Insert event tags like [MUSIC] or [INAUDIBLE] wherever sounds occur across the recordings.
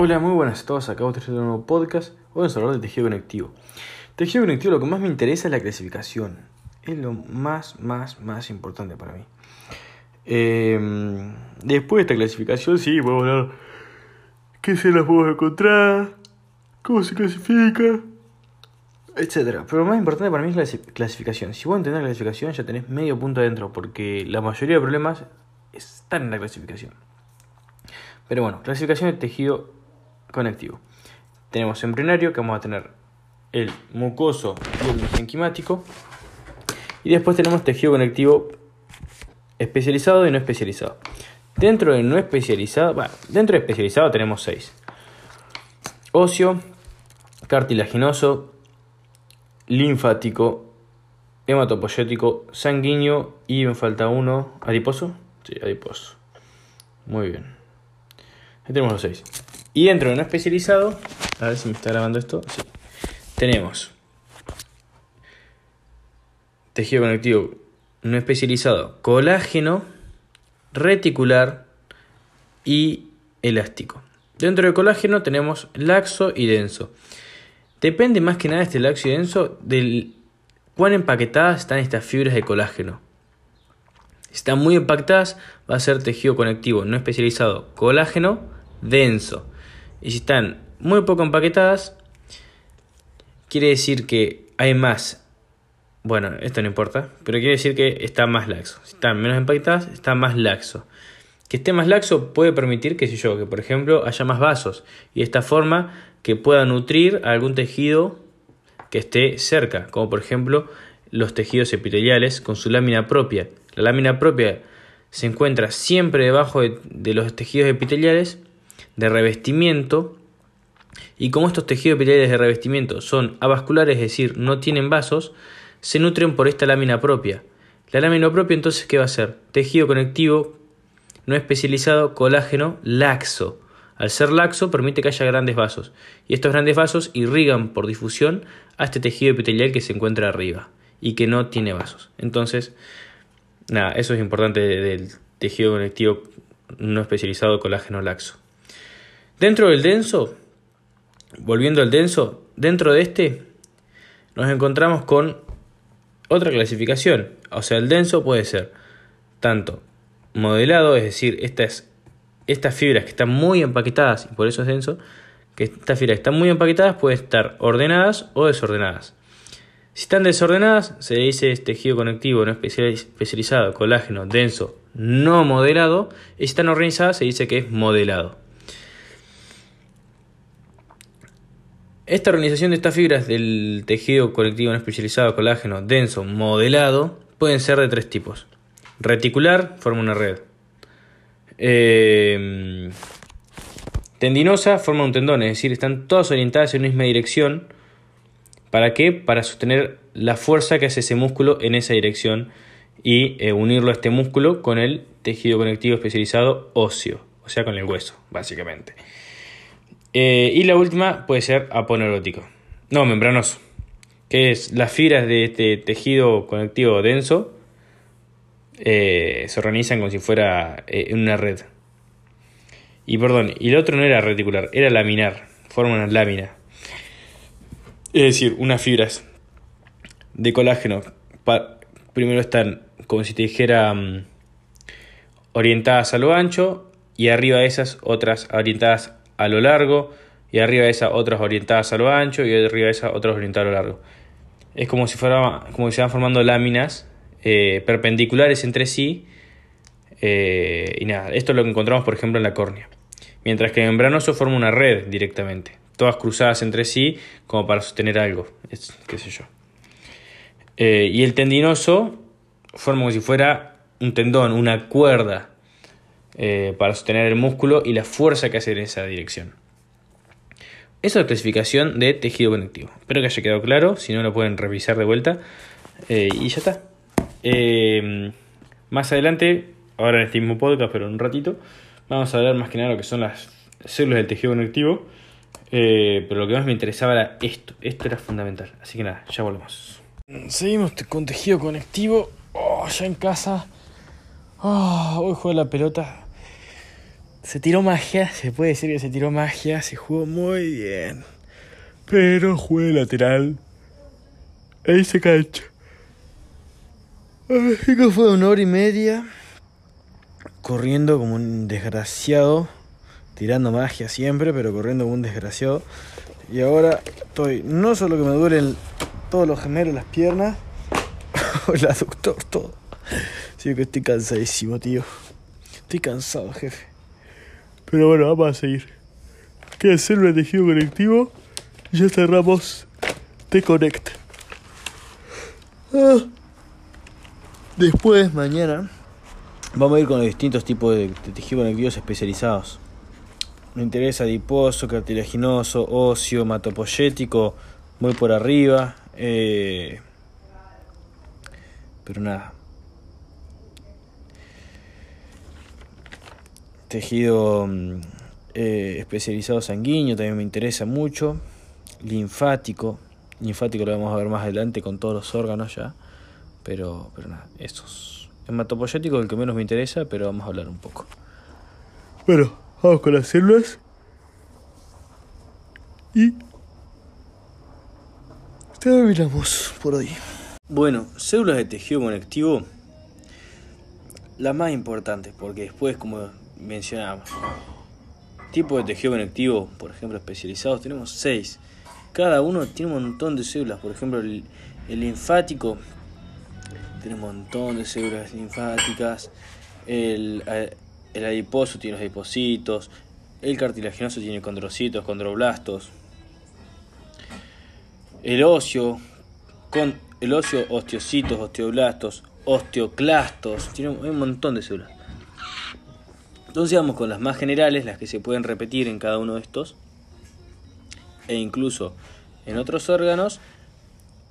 Hola, muy buenas a todos. Acabo de hacer un nuevo podcast. Hoy vamos a hablar de tejido conectivo. Tejido conectivo, lo que más me interesa es la clasificación. Es lo más, más, más importante para mí. Eh, después de esta clasificación, sí, a hablar qué se las podemos encontrar, cómo se clasifica, etcétera. Pero lo más importante para mí es la clasificación. Si vos entendés la clasificación, ya tenés medio punto adentro, porque la mayoría de problemas están en la clasificación. Pero bueno, clasificación de tejido conectivo. Tenemos embrionario, que vamos a tener el mucoso y el mesenquimático. Y después tenemos tejido conectivo especializado y no especializado. Dentro de no especializado, bueno, dentro de especializado tenemos 6. Óseo, cartilaginoso, linfático, hematopoyético, sanguíneo y me falta uno, adiposo. Sí, adiposo. Muy bien. Ahí tenemos los 6. Y dentro de no especializado, a ver si me está grabando esto. Sí. Tenemos tejido conectivo no especializado, colágeno, reticular y elástico. Dentro del colágeno tenemos laxo y denso. Depende más que nada este laxo y denso del cuán empaquetadas están estas fibras de colágeno. Si están muy empaquetadas, va a ser tejido conectivo no especializado, colágeno denso. Y si están muy poco empaquetadas, quiere decir que hay más. Bueno, esto no importa, pero quiere decir que está más laxo. Si están menos empaquetadas, está más laxo. Que esté más laxo puede permitir, que si yo, que por ejemplo haya más vasos y de esta forma que pueda nutrir a algún tejido que esté cerca, como por ejemplo los tejidos epiteliales con su lámina propia. La lámina propia se encuentra siempre debajo de, de los tejidos epiteliales de revestimiento y como estos tejidos epiteliales de revestimiento son avasculares, es decir, no tienen vasos, se nutren por esta lámina propia. La lámina propia entonces, ¿qué va a ser? Tejido conectivo no especializado, colágeno laxo. Al ser laxo permite que haya grandes vasos y estos grandes vasos irrigan por difusión a este tejido epitelial que se encuentra arriba y que no tiene vasos. Entonces, nada, eso es importante del tejido conectivo no especializado colágeno laxo. Dentro del denso, volviendo al denso, dentro de este nos encontramos con otra clasificación. O sea, el denso puede ser tanto modelado, es decir, estas, fibras que están muy empaquetadas y por eso es denso, que estas fibras que están muy empaquetadas pueden estar ordenadas o desordenadas. Si están desordenadas, se dice tejido conectivo no especializado, colágeno, denso, no modelado. Y si están organizadas, se dice que es modelado. Esta organización de estas fibras del tejido conectivo no especializado, colágeno, denso, modelado, pueden ser de tres tipos. Reticular, forma una red. Eh, tendinosa, forma un tendón, es decir, están todas orientadas en una misma dirección. ¿Para qué? Para sostener la fuerza que hace ese músculo en esa dirección y eh, unirlo a este músculo con el tejido conectivo especializado óseo, o sea, con el hueso, básicamente. Eh, y la última puede ser aponerótico. No, membranoso. Que es las fibras de este tejido conectivo denso eh, se organizan como si fuera eh, una red. Y perdón, y el otro no era reticular, era laminar. Forma una lámina. Es decir, unas fibras de colágeno. primero están, como si te dijera, mm, orientadas a lo ancho. Y arriba de esas otras orientadas a lo largo y arriba de esas otras orientadas a lo ancho y arriba de esas otras orientadas a lo largo. Es como si, fuera, como si se van formando láminas eh, perpendiculares entre sí eh, y nada, esto es lo que encontramos por ejemplo en la córnea. Mientras que el membranoso forma una red directamente, todas cruzadas entre sí como para sostener algo, qué sé yo. Eh, y el tendinoso forma como si fuera un tendón, una cuerda eh, para sostener el músculo y la fuerza que hace en esa dirección. Esa es la clasificación de tejido conectivo. Espero que haya quedado claro, si no lo pueden revisar de vuelta eh, y ya está. Eh, más adelante, ahora en este mismo podcast, pero en un ratito, vamos a ver más que nada lo que son las células del tejido conectivo. pero lo que más me interesaba era esto, esto era fundamental. Así que nada, ya volvemos. Seguimos con tejido conectivo. Oh, ya en casa. Oh, hoy juego la pelota se tiró magia, se puede decir que se tiró magia, se jugó muy bien. Pero jugué lateral. Ahí se cancha. Que fue una hora y media. Corriendo como un desgraciado. Tirando magia siempre, pero corriendo como un desgraciado. Y ahora estoy. No solo que me duelen todos los gemelos, las piernas. [LAUGHS] el aductor, todo. Sí que estoy cansadísimo, tío. Estoy cansado, jefe. Pero bueno, vamos a seguir. Queda hacer un tejido conectivo. Ya cerramos Te Connect. Ah. Después, mañana, vamos a ir con los distintos tipos de, tejidos conectivos especializados. Me interesa adiposo, cartilaginoso, óseo, matopoyético, muy por arriba. Eh, pero nada, tejido mm, eh, especializado sanguíneo también me interesa mucho, linfático, linfático lo vamos a ver más adelante con todos los órganos ya, pero, pero nada, esos. Hematopoyético es el que menos me interesa, pero vamos a hablar un poco. Bueno, vamos con las células. Y terminamos por hoy. Bueno, células de tejido conectivo, las más importantes, porque después, como mencionamos. Tipo de tejido conectivo, por ejemplo, especializados, tenemos seis. Cada uno tiene un montón de células. Por ejemplo, el, linfático tiene un montón de células linfáticas. El, el adiposo tiene los adipocitos. El cartilaginoso tiene condrocitos, condroblastos. El óseo, con el óseo, osteocitos, osteoblastos, osteoclastos. Tiene un montón de células. Entonces vamos con las más generales, las que se pueden repetir en cada uno de estos, e incluso en otros órganos.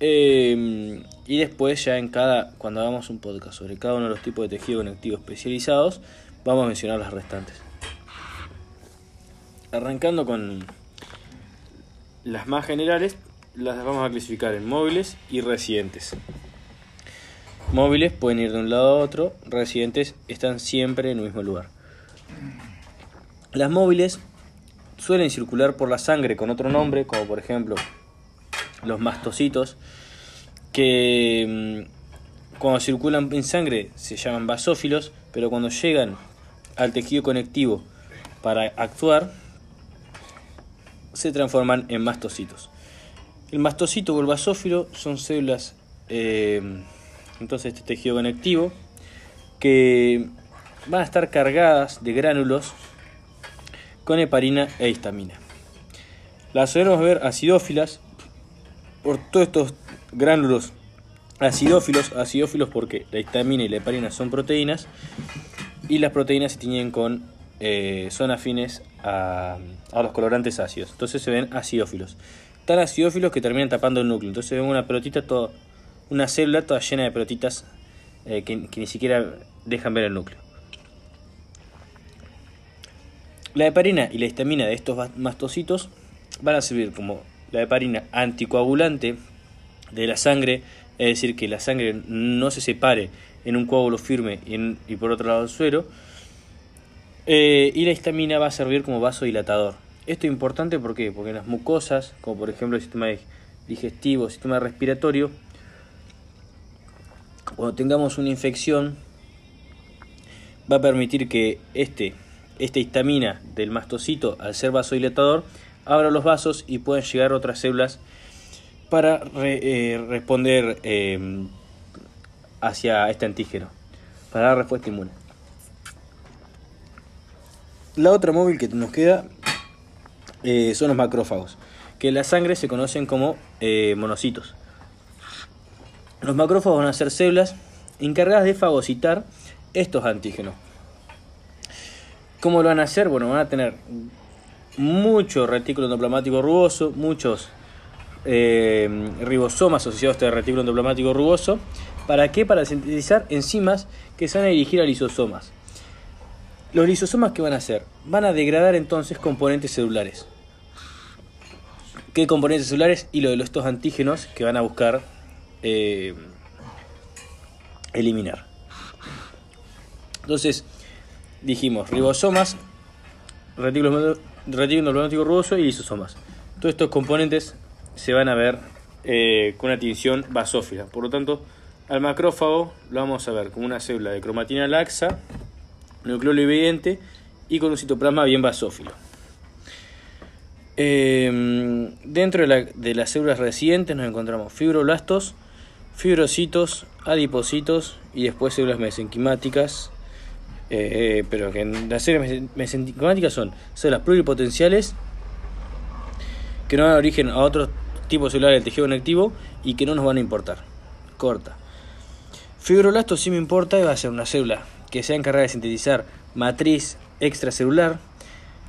Em, y después ya en cada, cuando hagamos un podcast sobre cada uno de los tipos de tejido conectivo especializados, vamos a mencionar las restantes. Arrancando con las más generales, las vamos a clasificar en móviles y residentes. Móviles pueden ir de un lado a otro, residentes están siempre en el mismo lugar. Las móviles suelen circular por la sangre con otro nombre, como por ejemplo los mastocitos, que mm, cuando circulan en sangre se llaman basófilos, pero cuando llegan al tejido conectivo para actuar, se transforman en mastocitos. El mastocito o el basófilo son células, eh, entonces este tejido conectivo, que van a estar cargadas de gránulos con heparina e histamina. Las podemos ver acidófilas por todos estos gránulos acidófilos, acidófilos porque la histamina y la heparina son proteínas y las proteínas se tiñen con eh, son afines a, los colorantes ácidos, entonces se ven acidófilos. Tan acidófilos que terminan tapando el núcleo, entonces ven una pelotita toda, una célula toda llena de pelotitas eh, que ni siquiera dejan ver el núcleo. La heparina y la histamina de estos mastocitos van a servir como la heparina anticoagulante de la sangre, es decir, que la sangre no se separe en un coágulo firme y, por otro lado el suero. Eh, y la histamina va a servir como vasodilatador. Esto es importante porque en las mucosas, como por ejemplo el sistema digestivo, el sistema respiratorio, cuando tengamos una infección, va a permitir que este esta histamina del mastocito, al ser vasodilatador, abra los vasos y pueden llegar otras células para eh, responder eh, hacia este antígeno, para dar respuesta inmune. La otra móvil que nos queda eh, son los macrófagos, que en la sangre se conocen como monocitos. Los macrófagos van a ser células encargadas de fagocitar estos antígenos. ¿Cómo lo van a hacer? Bueno, van a tener mucho retículo endoplasmático rugoso, muchos eh, ribosomas asociados a este retículo endoplasmático rugoso. ¿Para qué? Para sintetizar enzimas que se van a dirigir a lisosomas. Los lisosomas, ¿qué van a hacer? Van a degradar entonces componentes celulares. ¿Qué componentes celulares? Y lo de estos antígenos que van a buscar eh, eliminar. Entonces, dijimos ribosomas retículo, retículo endoplasmático rugoso y lisosomas. Todos estos componentes se van a ver eh, con una tinción basófila. Por lo tanto, al macrófago lo vamos a ver como una célula de cromatina laxa, nucleolo evidente y con un citoplasma bien basófilo. Em, dentro de, las células residentes nos encontramos fibroblastos, fibrocitos, adipocitos y después células mesenquimáticas. Eh, pero que las células mesenquimáticas son células pluripotenciales que no dan origen a otros tipos celulares del tejido conectivo y que no nos van a importar. Corta. Fibroblasto sí me importa y va a ser una célula que se encarga de sintetizar matriz extracelular,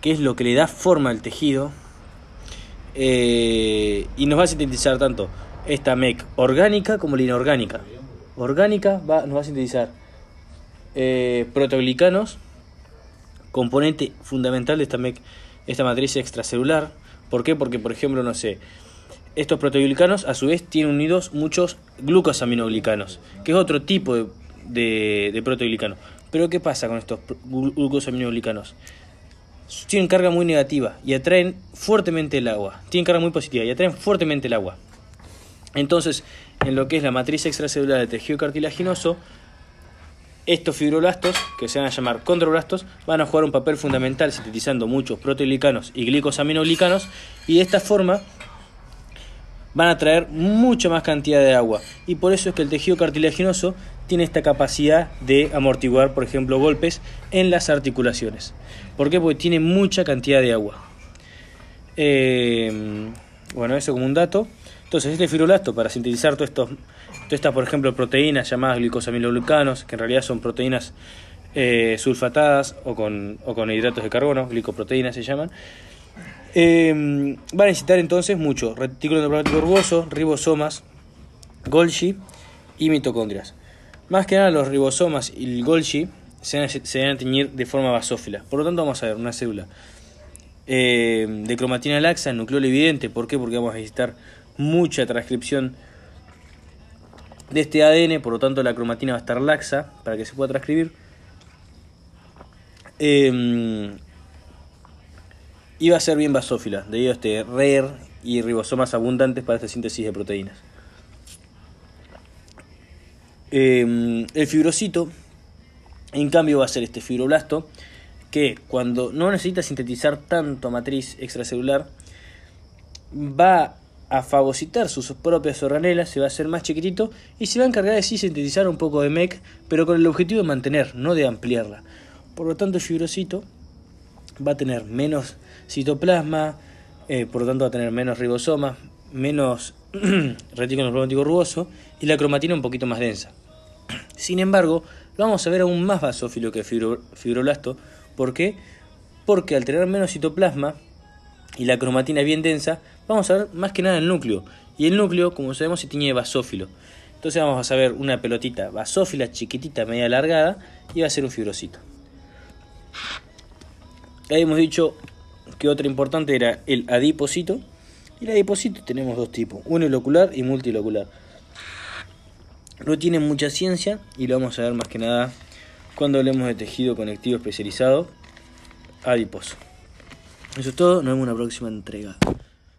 que es lo que le da forma al tejido eh, y nos va a sintetizar tanto esta MEC orgánica como la inorgánica. Orgánica va, nos va a sintetizar eh, proteoglicanos, componente fundamental de esta matriz extracelular. ¿Por qué? Porque, por ejemplo, no sé, estos proteoglicanos a su vez tienen unidos muchos glucosaminoglicanos, que es otro tipo de, de, de proteoglicano. Pero ¿qué pasa con estos glucosaminoglicanos? tienen carga muy negativa y atraen fuertemente el agua. Tienen carga muy positiva y atraen fuertemente el agua. Entonces, en lo que es la matriz extracelular del tejido cartilaginoso, estos fibroblastos, que se van a llamar condroblastos, van a jugar un papel fundamental sintetizando muchos proteoglicanos y glicosaminoglicanos y de esta forma van a traer mucha más cantidad de agua. Y por eso es que el tejido cartilaginoso tiene esta capacidad de amortiguar, por ejemplo, golpes en las articulaciones. ¿Por qué? Porque tiene mucha cantidad de agua. Eh, bueno, eso como un dato. Entonces, este fibroblasto, para sintetizar todas estas, por ejemplo, proteínas llamadas glicosaminoglicanos, que en realidad son proteínas eh, sulfatadas o con, o con hidratos de carbono, glicoproteínas se llaman, eh, van a necesitar entonces mucho retículo endoplasmático rugoso, ribosomas, Golgi y mitocondrias. Más que nada los ribosomas y el Golgi se van, a, teñir de forma basófila. Por lo tanto vamos a ver una célula eh, de cromatina laxa, nucleolo evidente. ¿Por qué? Porque vamos a necesitar mucha transcripción de este ADN, por lo tanto la cromatina va a estar laxa para que se pueda transcribir. Eh, y va a ser bien basófila, debido a este RER y ribosomas abundantes para esta síntesis de proteínas. Em, el fibrocito, en cambio, va a ser este fibroblasto, que cuando no necesita sintetizar tanto matriz extracelular, va a fagocitar sus propias organelas, se va a hacer más chiquitito y se va a encargar de sí sintetizar un poco de MEC, pero con el objetivo de mantener, no de ampliarla. Por lo tanto, fibrocito va a tener menos citoplasma, eh, por lo tanto va a tener menos ribosomas, menos [CLEARS THROAT] retículo endoplasmático rugoso y la cromatina un poquito más densa. Sin embargo, lo vamos a ver aún más basófilo que fibroblasto. ¿Por qué? Porque al tener menos citoplasma y la cromatina bien densa, vamos a ver más que nada el núcleo. Y el núcleo, como sabemos, se tiñe basófilo. Entonces vamos a ver una pelotita basófila chiquitita, media alargada, y va a ser un fibrocito. Ahí hemos dicho que otra importante era el adipocito. Y el adipocito tenemos dos tipos, unilocular y multilocular. No tiene mucha ciencia y lo vamos a ver más que nada cuando hablemos de tejido conectivo especializado adiposo. Eso es todo, nos vemos en una próxima entrega.